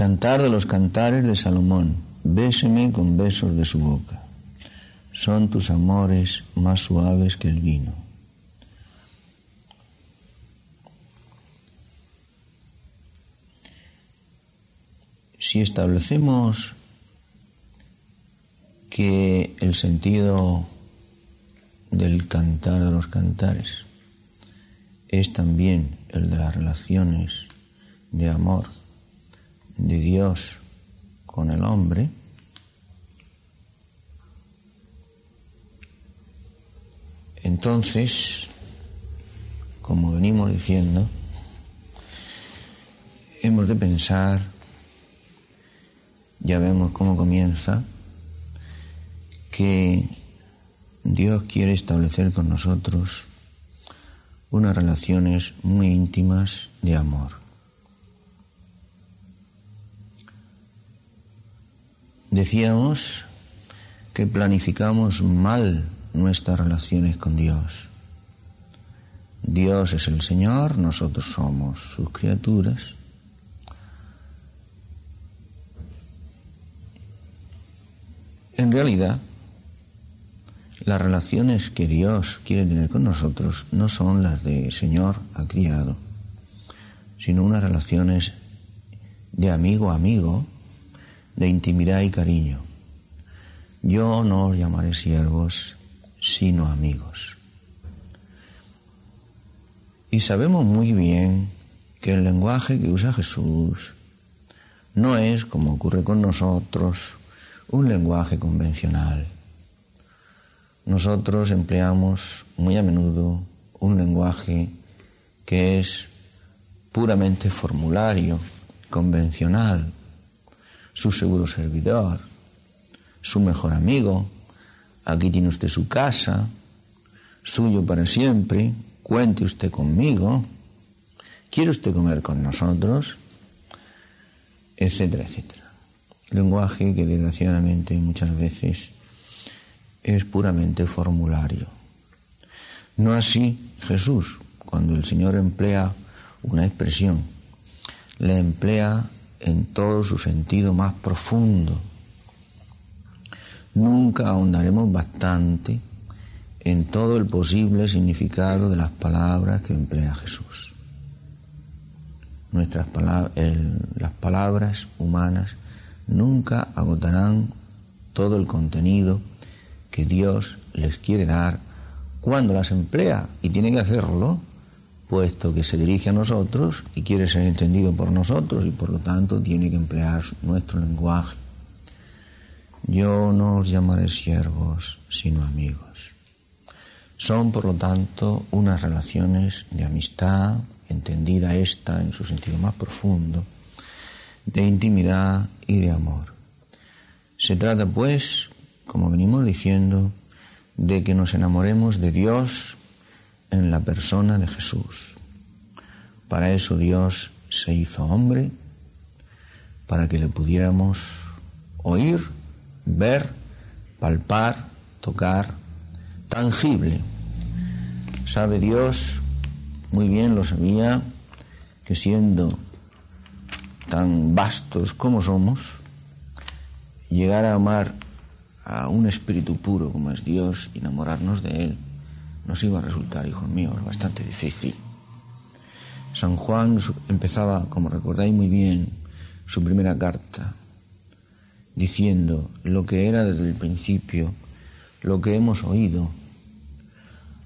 Cantar de los cantares de Salomón, béseme con besos de su boca. Son tus amores más suaves que el vino. Si establecemos que el sentido del cantar de los cantares es también el de las relaciones de amor de Dios con el hombre, entonces, como venimos diciendo, hemos de pensar, ya vemos cómo comienza, que Dios quiere establecer con nosotros unas relaciones muy íntimas de amor. Decíamos que planificamos mal nuestras relaciones con Dios. Dios es el Señor, nosotros somos sus criaturas. En realidad, las relaciones que Dios quiere tener con nosotros no son las de Señor a criado, sino unas relaciones de amigo a amigo, de intimidad y cariño. Yo no os llamaré siervos, sino amigos. Y sabemos muy bien que el lenguaje que usa Jesús no es, como ocurre con nosotros, un lenguaje convencional nosotros empleamos muy a menudo un lenguaje que es puramente formulario, convencional, su seguro servidor, su mejor amigo, aquí tiene usted su casa, suyo para siempre, cuente usted conmigo, quiere usted comer con nosotros, etcétera, etcétera. Lenguaje que desgraciadamente muchas veces es puramente formulario. No así Jesús, cuando el Señor emplea una expresión, la emplea en todo su sentido más profundo. Nunca ahondaremos bastante en todo el posible significado de las palabras que emplea Jesús. Nuestras palabras, las palabras humanas nunca agotarán todo el contenido que Dios les quiere dar cuando las emplea y tiene que hacerlo, puesto que se dirige a nosotros y quiere ser entendido por nosotros y por lo tanto tiene que emplear nuestro lenguaje. Yo no os llamaré siervos, sino amigos. Son, por lo tanto, unas relaciones de amistad, entendida esta en su sentido más profundo, de intimidad y de amor. Se trata, pues, como venimos diciendo, de que nos enamoremos de Dios en la persona de Jesús. Para eso Dios se hizo hombre, para que le pudiéramos oír, ver, palpar, tocar, tangible. Sabe Dios, muy bien lo sabía, que siendo tan vastos como somos, llegar a amar a un espíritu puro como es Dios, enamorarnos de Él, nos iba a resultar, hijos míos, bastante difícil. San Juan empezaba, como recordáis muy bien, su primera carta, diciendo lo que era desde el principio, lo que hemos oído.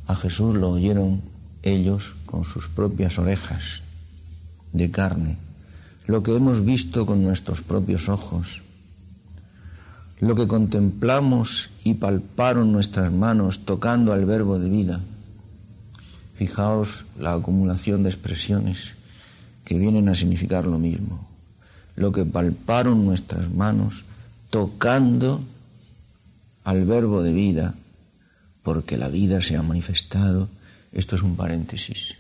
A Jesús lo oyeron ellos con sus propias orejas de carne, lo que hemos visto con nuestros propios ojos lo que contemplamos y palparon nuestras manos tocando al verbo de vida. Fijaos la acumulación de expresiones que vienen a significar lo mismo. Lo que palparon nuestras manos tocando al verbo de vida, porque la vida se ha manifestado. Esto es un paréntesis,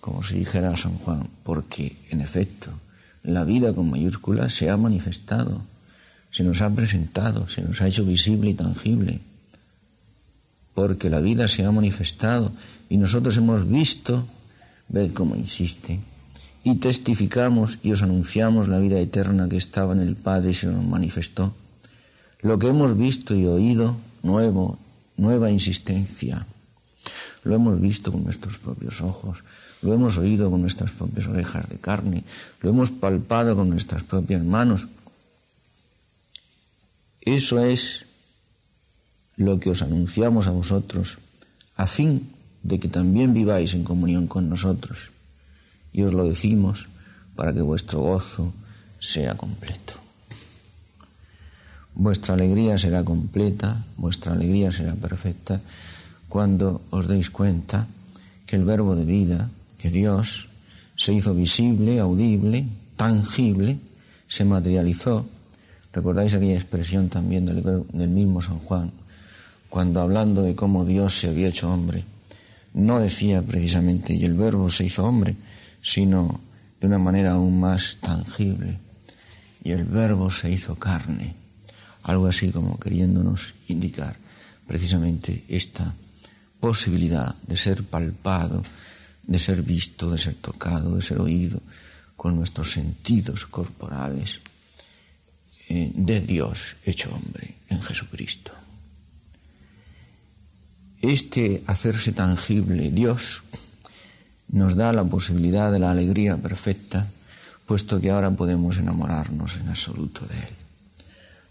como si dijera San Juan, porque en efecto la vida con mayúsculas se ha manifestado se nos ha presentado, se nos ha hecho visible y tangible, porque la vida se ha manifestado y nosotros hemos visto, ved cómo insiste, y testificamos y os anunciamos la vida eterna que estaba en el Padre y se nos manifestó. Lo que hemos visto y oído, nuevo, nueva insistencia. Lo hemos visto con nuestros propios ojos, lo hemos oído con nuestras propias orejas de carne, lo hemos palpado con nuestras propias manos. Eso es lo que os anunciamos a vosotros, a fin de que también viváis en comunión con nosotros. Y os lo decimos para que vuestro gozo sea completo. Vuestra alegría será completa, vuestra alegría será perfecta cuando os deis cuenta que el verbo de vida, que Dios se hizo visible, audible, tangible, se materializó. ¿Recordáis aquella expresión también del, mismo San Juan? Cuando hablando de cómo Dios se había hecho hombre, no decía precisamente y el verbo se hizo hombre, sino de una manera aún más tangible. Y el verbo se hizo carne, algo así como queriéndonos indicar precisamente esta posibilidad de ser palpado, de ser visto, de ser tocado, de ser oído con nuestros sentidos corporales de Dios hecho hombre en Jesucristo este hacerse tangible Dios nos da la posibilidad de la alegría perfecta, puesto que ahora podemos enamorarnos en absoluto de Él.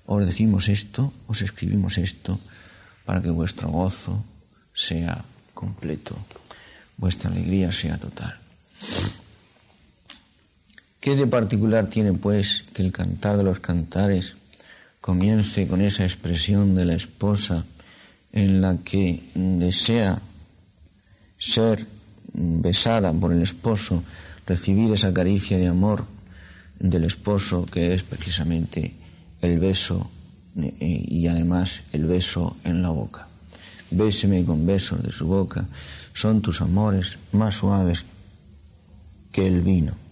Os decimos esto, os escribimos esto, para que vuestro gozo sea completo, vuestra alegría sea total. ¿Qué de particular tiene, pues, que el cantar de los cantares comience con esa expresión de la esposa en la que desea ser besada por el esposo, recibir esa caricia de amor del esposo que es precisamente el beso eh, y además el beso en la boca. Béseme con besos de su boca, son tus amores más suaves que el vino.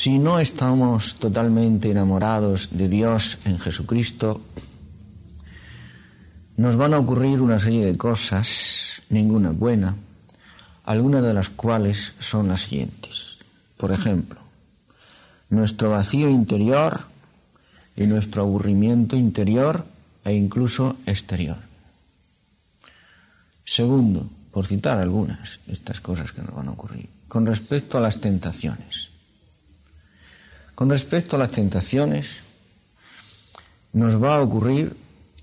Si no estamos totalmente enamorados de Dios en Jesucristo, nos van a ocurrir una serie de cosas, ninguna buena, algunas de las cuales son las siguientes. Por ejemplo, nuestro vacío interior y nuestro aburrimiento interior e incluso exterior. Segundo, por citar algunas estas cosas que nos van a ocurrir, con respecto a las tentaciones. Con respecto a las tentaciones, nos va a ocurrir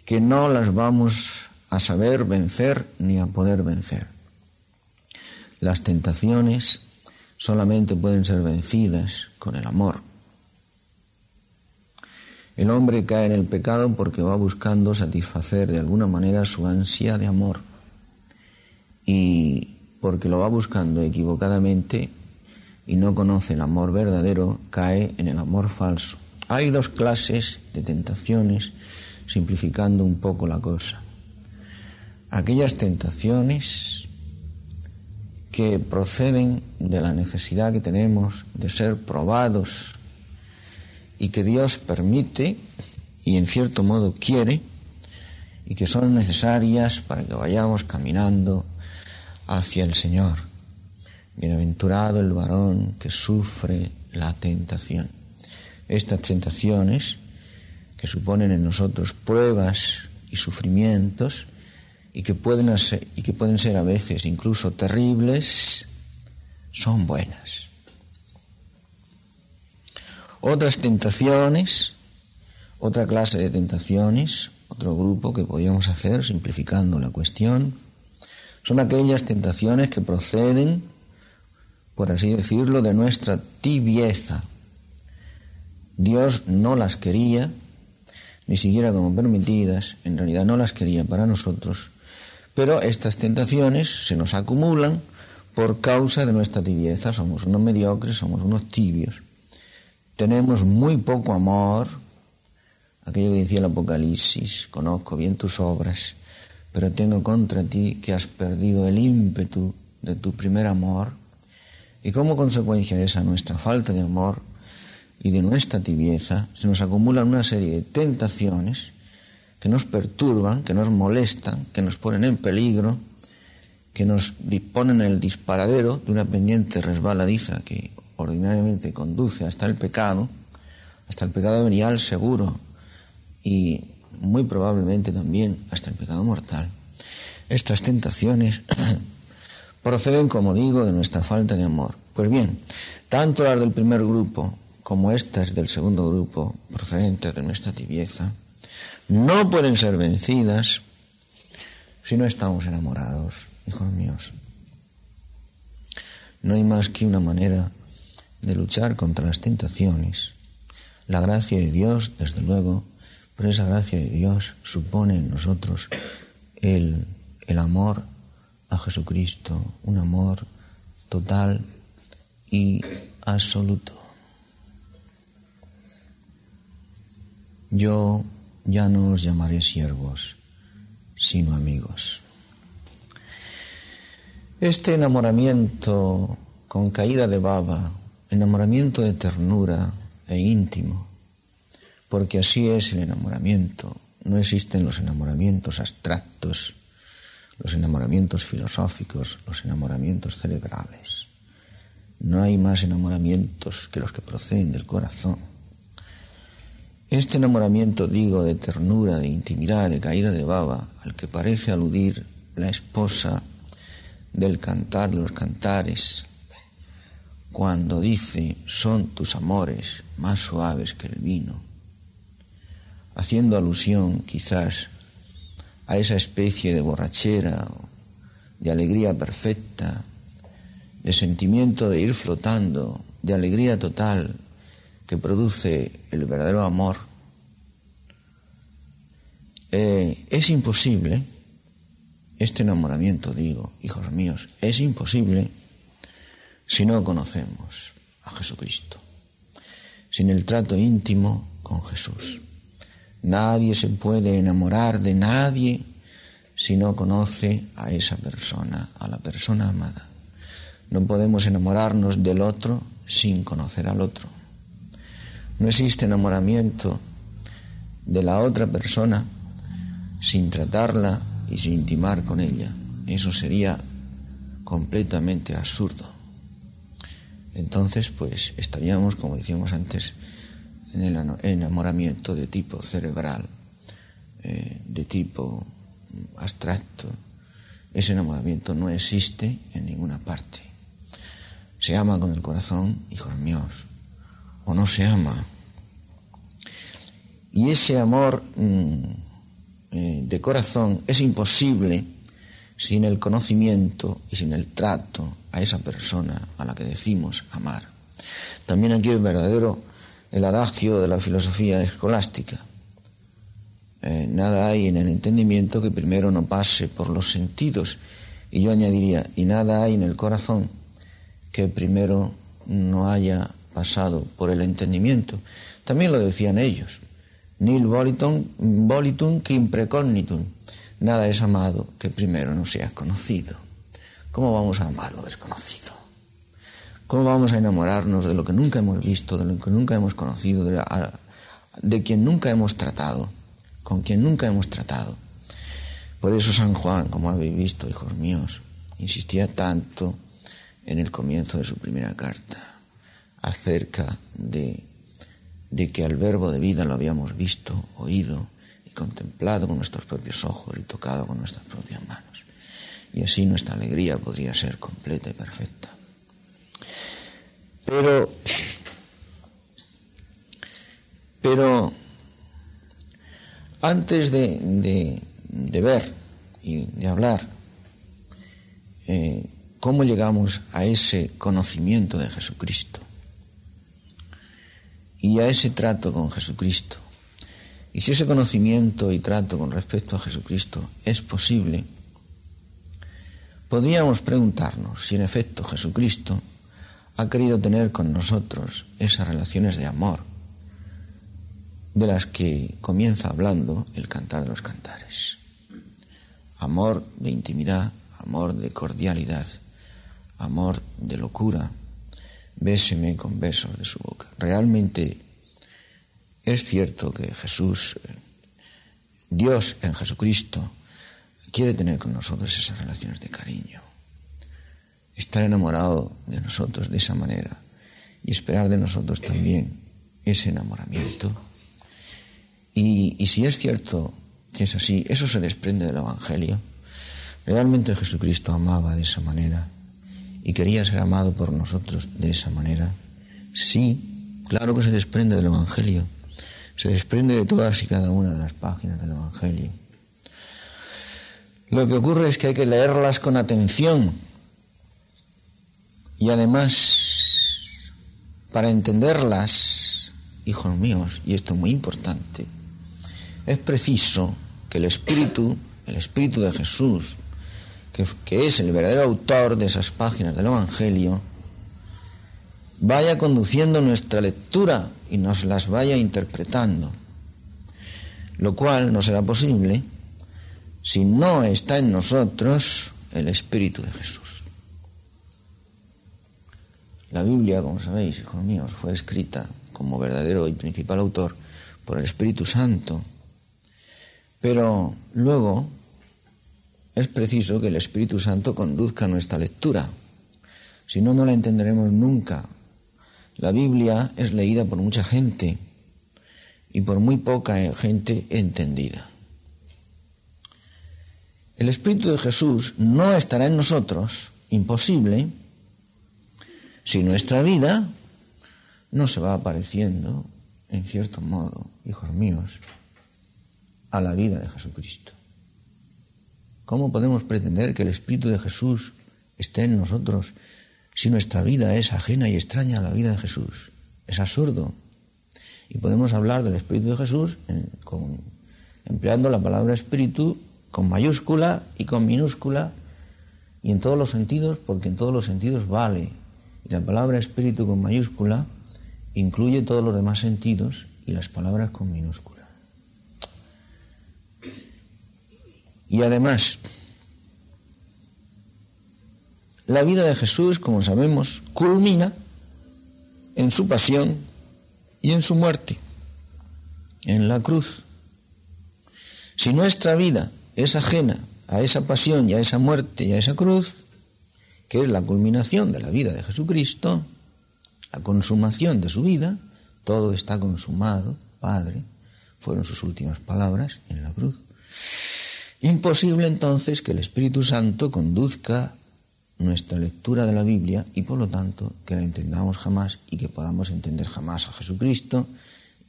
que no las vamos a saber vencer ni a poder vencer. Las tentaciones solamente pueden ser vencidas con el amor. El hombre cae en el pecado porque va buscando satisfacer de alguna manera su ansia de amor y porque lo va buscando equivocadamente y no conoce el amor verdadero, cae en el amor falso. Hay dos clases de tentaciones, simplificando un poco la cosa. Aquellas tentaciones que proceden de la necesidad que tenemos de ser probados y que Dios permite y en cierto modo quiere y que son necesarias para que vayamos caminando hacia el Señor. Bienaventurado el varón que sufre la tentación. Estas tentaciones, que suponen en nosotros pruebas y sufrimientos, y que pueden, ser a veces incluso terribles, son buenas. Otras tentaciones, otra clase de tentaciones, otro grupo que podríamos hacer simplificando la cuestión, son aquellas tentaciones que proceden por así decirlo, de nuestra tibieza. Dios no las quería, ni siquiera como permitidas, en realidad no las quería para nosotros, pero estas tentaciones se nos acumulan por causa de nuestra tibieza, somos unos mediocres, somos unos tibios. Tenemos muy poco amor, aquello que decía el Apocalipsis, conozco bien tus obras, pero tengo contra ti que has perdido el ímpetu de tu primer amor y como consecuencia de esa nuestra falta de amor y de nuestra tibieza, se nos acumulan una serie de tentaciones que nos perturban, que nos molestan, que nos ponen en peligro, que nos disponen el disparadero de una pendiente resbaladiza que ordinariamente conduce hasta el pecado, hasta el pecado venial seguro y muy probablemente también hasta el pecado mortal. Estas tentaciones proceden, como digo, de nuestra falta de amor. Pues bien, tanto las del primer grupo como estas del segundo grupo, procedentes de nuestra tibieza, no pueden ser vencidas si no estamos enamorados, hijos míos. No hay más que una manera de luchar contra las tentaciones. La gracia de Dios, desde luego, pero esa gracia de Dios supone en nosotros el, el amor a Jesucristo, un amor total y absoluto. Yo ya no os llamaré siervos, sino amigos. Este enamoramiento con caída de baba, enamoramiento de ternura e íntimo, porque así es el enamoramiento. No existen los enamoramientos abstractos, los enamoramientos filosóficos, los enamoramientos cerebrales. No hay más enamoramientos que los que proceden del corazón. Este enamoramiento, digo, de ternura, de intimidad, de caída de baba, al que parece aludir la esposa del cantar de los cantares, cuando dice, son tus amores más suaves que el vino, haciendo alusión quizás a esa especie de borrachera, de alegría perfecta, de sentimiento de ir flotando, de alegría total que produce el verdadero amor, eh, es imposible, este enamoramiento, digo, hijos míos, es imposible si no conocemos a Jesucristo, sin el trato íntimo con Jesús. Nadie se puede enamorar de nadie si no conoce a esa persona, a la persona amada. No podemos enamorarnos del otro sin conocer al otro. No existe enamoramiento de la otra persona sin tratarla y sin intimar con ella. Eso sería completamente absurdo. Entonces, pues estaríamos, como decíamos antes, en el enamoramiento de tipo cerebral, eh, de tipo abstracto. Ese enamoramiento no existe en ninguna parte. Se ama con el corazón, hijos míos, o no se ama. Y ese amor mm, eh, de corazón es imposible sin el conocimiento y sin el trato a esa persona a la que decimos amar. También aquí es verdadero el adagio de la filosofía escolástica. Eh, nada hay en el entendimiento que primero no pase por los sentidos. Y yo añadiría, y nada hay en el corazón que primero no haya pasado por el entendimiento. También lo decían ellos. Nil volitum, volitum quim precognitum. Nada es amado que primero no sea conocido. ¿Cómo vamos a amar lo desconocido? ¿Cómo vamos a enamorarnos de lo que nunca hemos visto, de lo que nunca hemos conocido, de, quien nunca hemos tratado, con quien nunca hemos tratado? Por eso San Juan, como habéis visto, hijos míos, insistía tanto en el comienzo de su primera carta acerca de que al verbo de vida lo habíamos visto, oído y contemplado con nuestros propios ojos y tocado con nuestras propias manos. Y así nuestra alegría podría ser completa y perfecta. Pero, pero antes de, de, ver y de hablar eh, cómo llegamos a ese conocimiento de Jesucristo, y a ese trato con Jesucristo. Y si ese conocimiento y trato con respecto a Jesucristo es posible, podríamos preguntarnos si en efecto Jesucristo ha querido tener con nosotros esas relaciones de amor de las que comienza hablando el cantar de los cantares. Amor de intimidad, amor de cordialidad, amor de locura, béseme con besos de su boca. Realmente es cierto que Jesús, Dios en Jesucristo, quiere tener con nosotros esas relaciones de cariño, estar enamorado de nosotros de esa manera y esperar de nosotros también ese enamoramiento. Y, y si es cierto que es así, eso se desprende del Evangelio. Realmente Jesucristo amaba de esa manera y quería ser amado por nosotros de esa manera. Sí, claro que se desprende del Evangelio, se desprende de todas y cada una de las páginas del Evangelio. Lo que ocurre es que hay que leerlas con atención y además, para entenderlas, hijos míos, y esto es muy importante, es preciso que el Espíritu, el Espíritu de Jesús, que, que, es el verdadero autor de esas páginas del Evangelio, vaya conduciendo nuestra lectura y nos las vaya interpretando, lo cual no será posible si no está en nosotros el Espíritu de Jesús. La Biblia, como sabéis, hijos míos, fue escrita como verdadero y principal autor por el Espíritu Santo, pero luego es preciso que el Espíritu Santo conduzca nuestra lectura, si no, no la entenderemos nunca. La Biblia es leída por mucha gente y por muy poca gente entendida. El Espíritu de Jesús no estará en nosotros, imposible, si nuestra vida no se va apareciendo, en cierto modo, hijos míos, a la vida de Jesucristo. ¿Cómo podemos pretender que el Espíritu de Jesús esté en nosotros si nuestra vida es ajena y extraña a la vida de Jesús? Es absurdo. Y podemos hablar del Espíritu de Jesús empleando la palabra Espíritu con mayúscula y con minúscula y en todos los sentidos, porque en todos los sentidos vale. La palabra espíritu con mayúscula incluye todos los demás sentidos y las palabras con minúscula. Y además, la vida de Jesús, como sabemos, culmina en su pasión y en su muerte, en la cruz. Si nuestra vida es ajena a esa pasión y a esa muerte y a esa cruz, que es la culminación de la vida de Jesucristo, la consumación de su vida, todo está consumado, Padre, fueron sus últimas palabras en la cruz. Imposible entonces que el Espíritu Santo conduzca nuestra lectura de la Biblia y por lo tanto que la entendamos jamás y que podamos entender jamás a Jesucristo,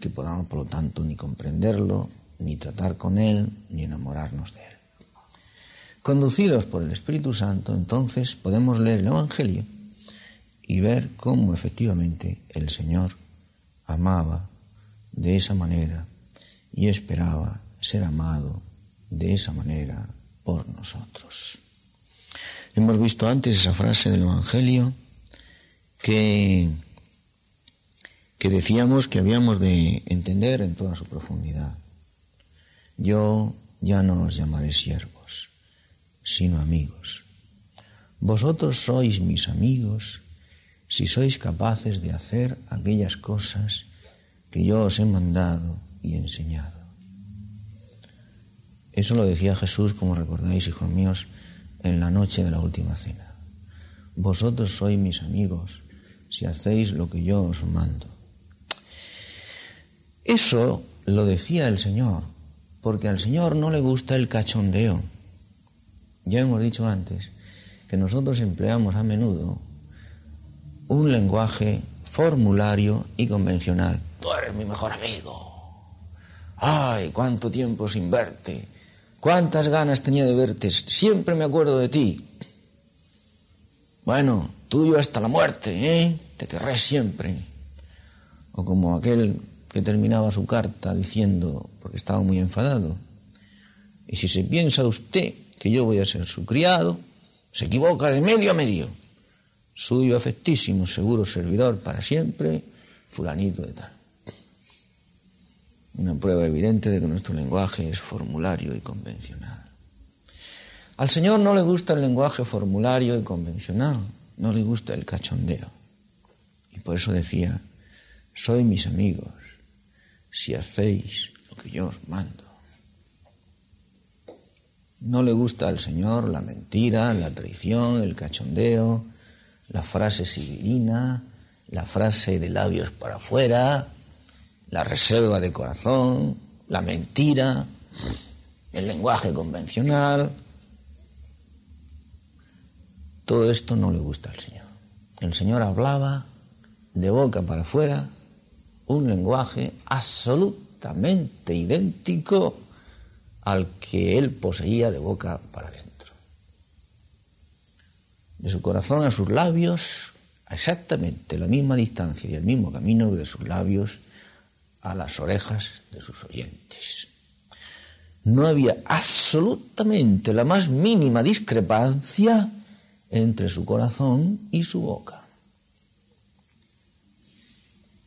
que podamos por lo tanto ni comprenderlo, ni tratar con Él, ni enamorarnos de Él. Conducidos por el Espíritu Santo, entonces podemos leer el Evangelio y ver cómo efectivamente el Señor amaba de esa manera y esperaba ser amado de esa manera por nosotros. Hemos visto antes esa frase del Evangelio que, que decíamos que habíamos de entender en toda su profundidad. Yo ya no os llamaré siervos, sino amigos. Vosotros sois mis amigos si sois capaces de hacer aquellas cosas que yo os he mandado y enseñado. Eso lo decía Jesús, como recordáis, hijos míos, en la noche de la última cena. Vosotros sois mis amigos si hacéis lo que yo os mando. Eso lo decía el Señor porque al Señor no le gusta el cachondeo. Ya hemos dicho antes que nosotros empleamos a menudo un lenguaje formulario y convencional. Tú eres mi mejor amigo. Ay, cuánto tiempo sin verte. Cuántas ganas tenía de verte. Siempre me acuerdo de ti. Bueno, tuyo hasta la muerte, ¿eh? Te querré siempre. O como aquel que terminaba su carta diciendo, porque estaba muy enfadado, y si se piensa usted que yo voy a ser su criado, se equivoca de medio a medio. Suyo afectísimo, seguro servidor para siempre, fulanito de tal. Una prueba evidente de que nuestro lenguaje es formulario y convencional. Al Señor no le gusta el lenguaje formulario y convencional, no le gusta el cachondeo. Y por eso decía, soy mis amigos, si hacéis lo que yo os mando. No le gusta al Señor la mentira, la traición, el cachondeo, la frase sibilina, la frase de labios para afuera, la reserva de corazón, la mentira, el lenguaje convencional. Todo esto no le gusta al Señor. El Señor hablaba de boca para afuera un lenguaje absolutamente idéntico al que él poseía de boca para adentro. De su corazón a sus labios, exactamente la misma distancia y el mismo camino de sus labios a las orejas de sus oyentes. No había absolutamente la más mínima discrepancia entre su corazón y su boca.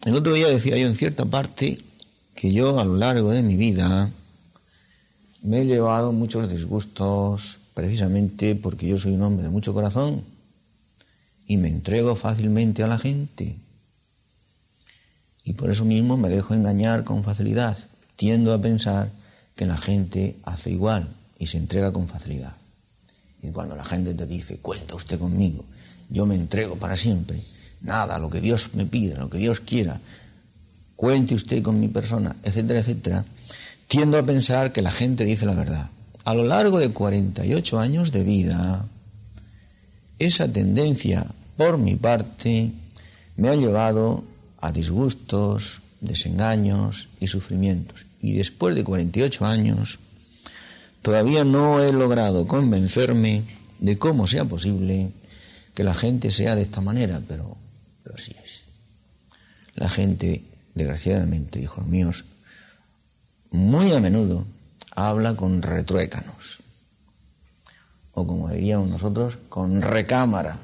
El otro día decía yo en cierta parte que yo a lo largo de mi vida me he llevado muchos disgustos precisamente porque yo soy un hombre de mucho corazón y me entrego fácilmente a la gente. Y por eso mismo me dejo engañar con facilidad. Tiendo a pensar que la gente hace igual y se entrega con facilidad. Y cuando la gente te dice, cuenta usted conmigo, yo me entrego para siempre, nada, lo que Dios me pida, lo que Dios quiera, cuente usted con mi persona, etcétera, etcétera, tiendo a pensar que la gente dice la verdad. A lo largo de 48 años de vida, esa tendencia, por mi parte, me ha llevado a disgustos, desengaños y sufrimientos. Y después de 48 años, todavía no he logrado convencerme de cómo sea posible que la gente sea de esta manera, pero, pero así es. La gente, desgraciadamente, hijos míos, muy a menudo habla con retruécanos, o como diríamos nosotros, con recámara.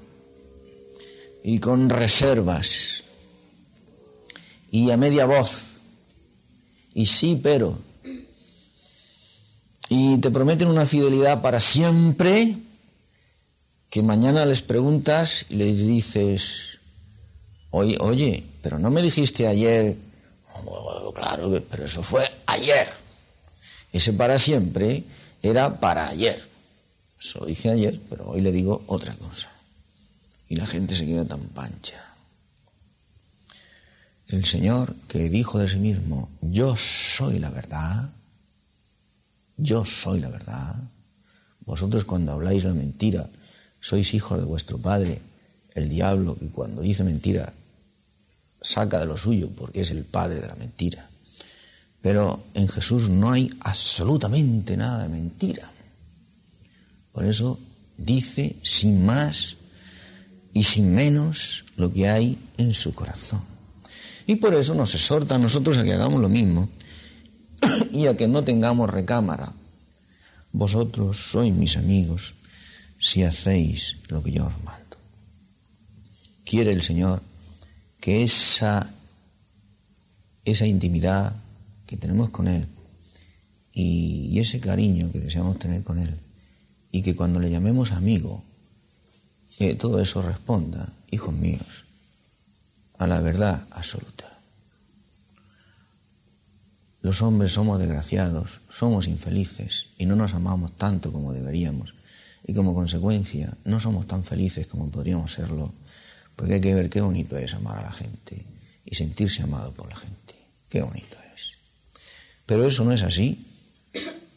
Y con reservas. Y a media voz. Y sí pero. Y te prometen una fidelidad para siempre que mañana les preguntas y les dices oye, oye, pero no me dijiste ayer claro, pero eso fue ayer. Ese para siempre era para ayer. Eso lo dije ayer, pero hoy le digo otra cosa. Y la gente se queda tan pancha. El Señor que dijo de sí mismo, yo soy la verdad, yo soy la verdad. Vosotros cuando habláis la mentira, sois hijos de vuestro Padre, el diablo, que cuando dice mentira saca de lo suyo porque es el padre de la mentira. Pero en Jesús no hay absolutamente nada de mentira. Por eso dice sin más y sin menos lo que hay en su corazón. Y por eso nos exhorta a nosotros a que hagamos lo mismo y a que no tengamos recámara. Vosotros sois mis amigos si hacéis lo que yo os mando. Quiere el Señor que esa, esa intimidad que tenemos con Él y, ese cariño que deseamos tener con Él y que cuando le llamemos amigo, que todo eso responda, hijos míos, a la verdad absoluta. Los hombres somos desgraciados, somos infelices y no nos amamos tanto como deberíamos y como consecuencia no somos tan felices como podríamos serlo porque hay que ver qué bonito es amar a la gente y sentirse amado por la gente. Qué bonito es. Pero eso no es así,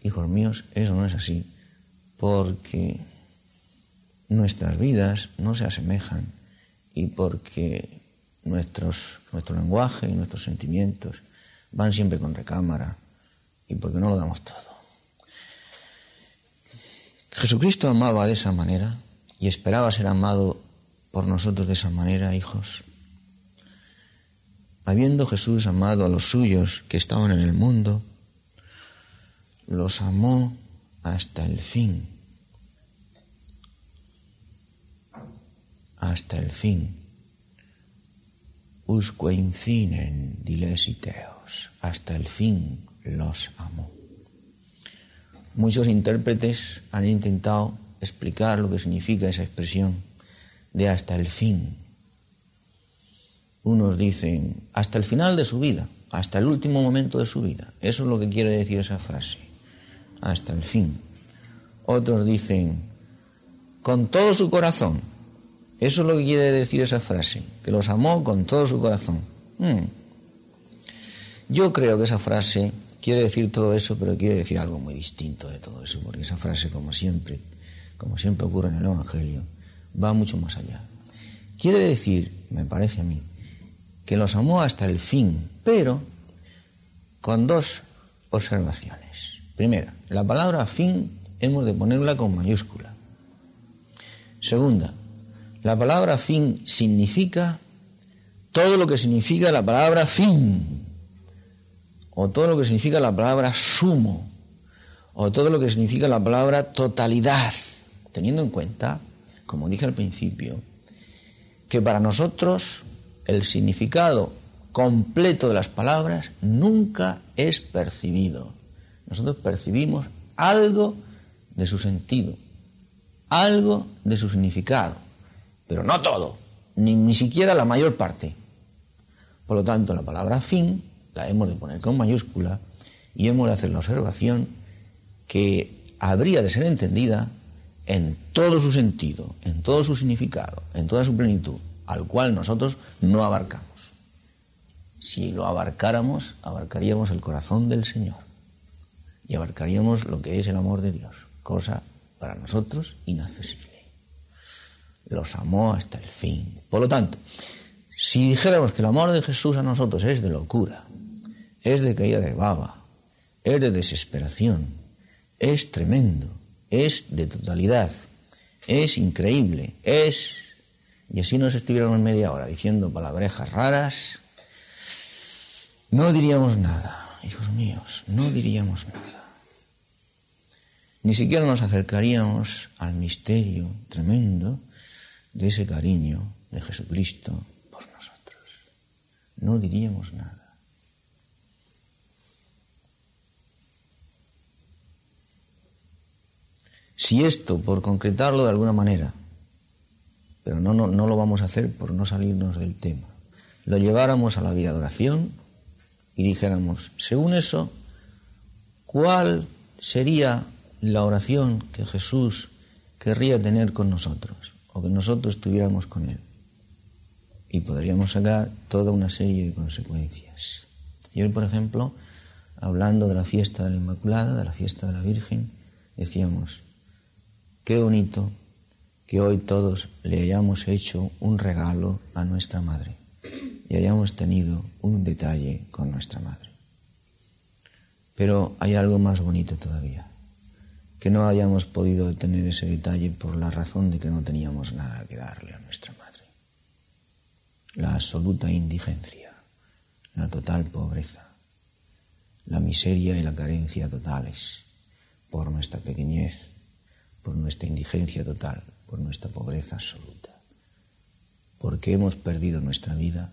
hijos míos, eso no es así, porque nuestras vidas no se asemejan y porque nuestros, nuestro lenguaje y nuestros sentimientos van siempre con recámara y porque no lo damos todo. Jesucristo amaba de esa manera y esperaba ser amado por nosotros de esa manera, hijos. Habiendo Jesús amado a los suyos que estaban en el mundo, los amó hasta el fin. Hasta el fin. Usque infinen dilesiteos. Hasta el fin los amó. Muchos intérpretes han intentado explicar lo que significa esa expresión de hasta el fin. Unos dicen hasta el final de su vida, hasta el último momento de su vida. Eso es lo que quiere decir esa frase, hasta el fin. Otros dicen con todo su corazón, Eso es lo que quiere decir esa frase, que los amó con todo su corazón. Hmm. Yo creo que esa frase quiere decir todo eso, pero quiere decir algo muy distinto de todo eso, porque esa frase, como siempre, como siempre ocurre en el Evangelio, va mucho más allá. Quiere decir, me parece a mí, que los amó hasta el fin, pero con dos observaciones. Primera, la palabra fin hemos de ponerla con mayúscula. Segunda, la palabra fin significa todo lo que significa la palabra fin, o todo lo que significa la palabra sumo, o todo lo que significa la palabra totalidad, teniendo en cuenta, como dije al principio, que para nosotros el significado completo de las palabras nunca es percibido. Nosotros percibimos algo de su sentido, algo de su significado, pero no todo, ni, ni siquiera la mayor parte. Por lo tanto, la palabra fin la hemos de poner con mayúscula y hemos de hacer la observación que habría de ser entendida en todo su sentido, en todo su significado, en toda su plenitud, al cual nosotros no abarcamos. Si lo abarcáramos, abarcaríamos el corazón del Señor y abarcaríamos lo que es el amor de Dios, cosa para nosotros inaccesible. Los amó hasta el fin. Por lo tanto, si dijéramos que el amor de Jesús a nosotros es de locura, es de caída de baba, es de desesperación, es tremendo, es de totalidad, es increíble, es... Y así nos estuviéramos media hora diciendo palabrejas raras, no diríamos nada, hijos míos, no diríamos nada. Ni siquiera nos acercaríamos al misterio tremendo de ese cariño de Jesucristo por nosotros. No diríamos nada. Si esto, por concretarlo de alguna manera, pero no, no, no, lo vamos a hacer por no salirnos del tema, lo lleváramos a la vida de oración y dijéramos, según eso, ¿cuál sería la oración que Jesús querría tener con nosotros o que nosotros tuviéramos con Él? Y podríamos sacar toda una serie de consecuencias. Y hoy, por ejemplo, hablando de la fiesta de la Inmaculada, de la fiesta de la Virgen, decíamos, Qué bonito que hoy todos le hayamos hecho un regalo a nuestra madre y hayamos tenido un detalle con nuestra madre. Pero hay algo más bonito todavía, que no hayamos podido tener ese detalle por la razón de que no teníamos nada que darle a nuestra madre. La absoluta indigencia, la total pobreza, la miseria y la carencia totales por nuestra pequeñez por nuestra indigencia total, por nuestra pobreza absoluta, porque hemos perdido nuestra vida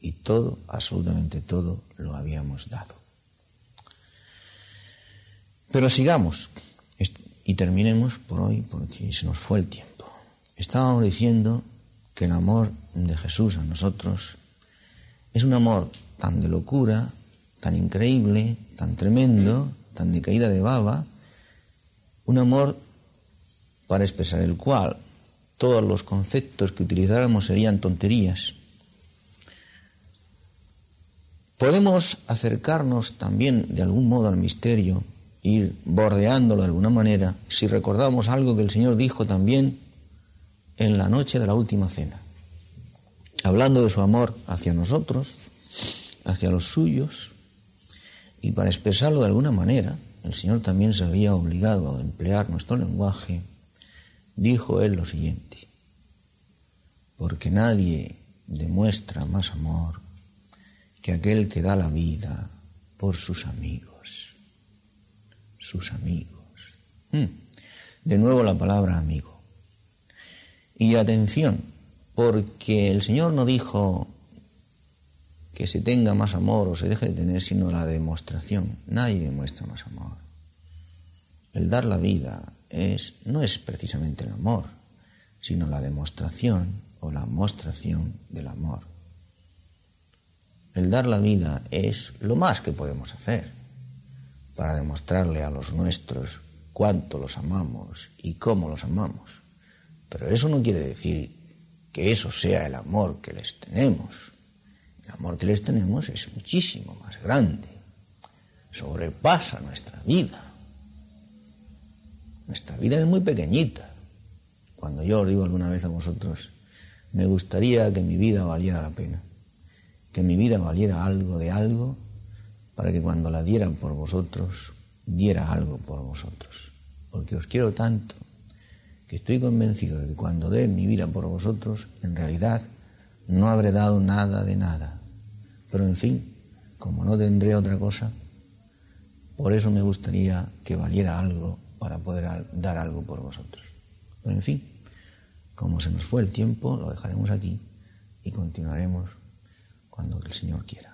y todo, absolutamente todo, lo habíamos dado. Pero sigamos y terminemos por hoy porque se nos fue el tiempo. Estábamos diciendo que el amor de Jesús a nosotros es un amor tan de locura, tan increíble, tan tremendo, tan de caída de baba, un amor para expresar el cual todos los conceptos que utilizáramos serían tonterías. Podemos acercarnos también de algún modo al misterio, ir bordeándolo de alguna manera, si recordamos algo que el Señor dijo también en la noche de la última cena, hablando de su amor hacia nosotros, hacia los suyos, y para expresarlo de alguna manera, el Señor también se había obligado a emplear nuestro lenguaje dijo él lo siguiente, porque nadie demuestra más amor que aquel que da la vida por sus amigos, sus amigos. Hmm. De nuevo la palabra amigo. Y atención, porque el Señor no dijo que se tenga más amor o se deje de tener, sino la demostración. Nadie demuestra más amor. El dar la vida, es, no es precisamente el amor, sino la demostración o la mostración del amor. El dar la vida es lo más que podemos hacer para demostrarle a los nuestros cuánto los amamos y cómo los amamos. Pero eso no quiere decir que eso sea el amor que les tenemos. El amor que les tenemos es muchísimo más grande, sobrepasa nuestra vida. Nuestra vida es muy pequeñita. Cuando yo os digo alguna vez a vosotros, me gustaría que mi vida valiera la pena, que mi vida valiera algo de algo, para que cuando la dieran por vosotros, diera algo por vosotros. Porque os quiero tanto que estoy convencido de que cuando dé mi vida por vosotros, en realidad no habré dado nada de nada. Pero en fin, como no tendré otra cosa, por eso me gustaría que valiera algo para poder dar algo por vosotros. Pero en fin, como se nos fue el tiempo, lo dejaremos aquí y continuaremos cuando el Señor quiera.